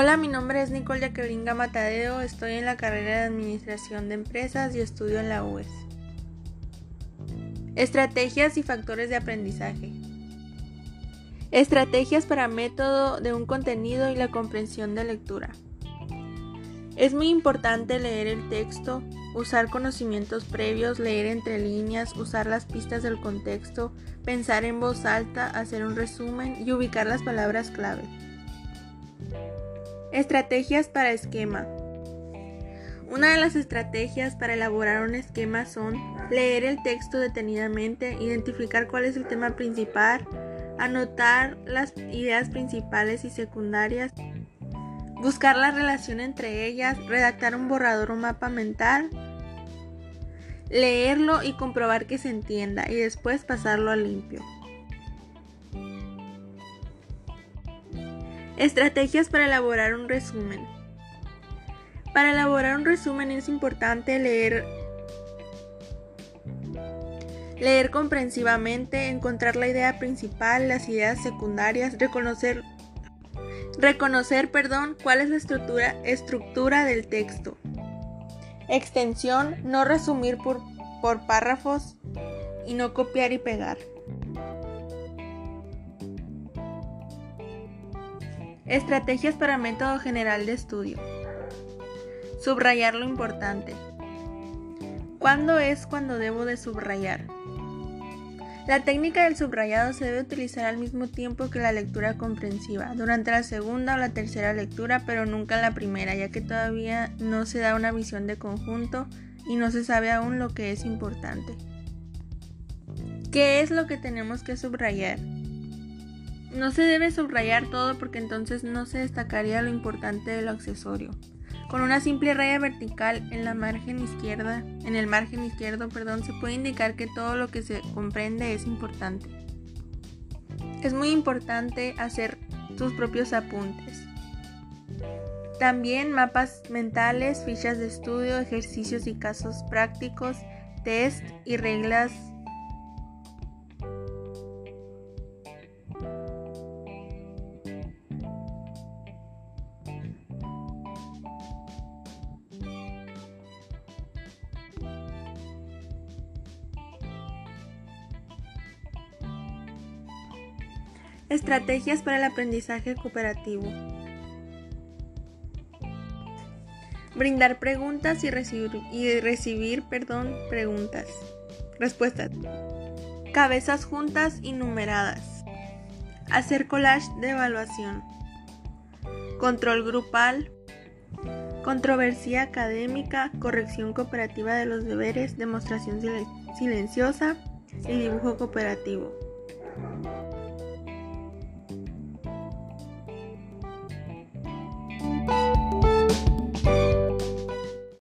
Hola, mi nombre es Nicole Jacqueline Matadeo, estoy en la carrera de Administración de Empresas y estudio en la UES. Estrategias y factores de aprendizaje. Estrategias para método de un contenido y la comprensión de lectura. Es muy importante leer el texto, usar conocimientos previos, leer entre líneas, usar las pistas del contexto, pensar en voz alta, hacer un resumen y ubicar las palabras clave. Estrategias para esquema. Una de las estrategias para elaborar un esquema son leer el texto detenidamente, identificar cuál es el tema principal, anotar las ideas principales y secundarias, buscar la relación entre ellas, redactar un borrador o mapa mental, leerlo y comprobar que se entienda y después pasarlo a limpio. Estrategias para elaborar un resumen. Para elaborar un resumen es importante leer leer comprensivamente, encontrar la idea principal, las ideas secundarias, reconocer reconocer, perdón, cuál es la estructura, estructura del texto. Extensión, no resumir por, por párrafos y no copiar y pegar. Estrategias para método general de estudio. Subrayar lo importante. ¿Cuándo es cuando debo de subrayar? La técnica del subrayado se debe utilizar al mismo tiempo que la lectura comprensiva, durante la segunda o la tercera lectura, pero nunca la primera, ya que todavía no se da una visión de conjunto y no se sabe aún lo que es importante. ¿Qué es lo que tenemos que subrayar? No se debe subrayar todo porque entonces no se destacaría lo importante de lo accesorio. Con una simple raya vertical en la margen izquierda, en el margen izquierdo, perdón, se puede indicar que todo lo que se comprende es importante. Es muy importante hacer tus propios apuntes. También mapas mentales, fichas de estudio, ejercicios y casos prácticos, test y reglas Estrategias para el aprendizaje cooperativo. Brindar preguntas y recibir, y recibir perdón, preguntas. Respuestas. Cabezas juntas y numeradas. Hacer collage de evaluación. Control grupal. Controversia académica, corrección cooperativa de los deberes, demostración silenciosa y dibujo cooperativo.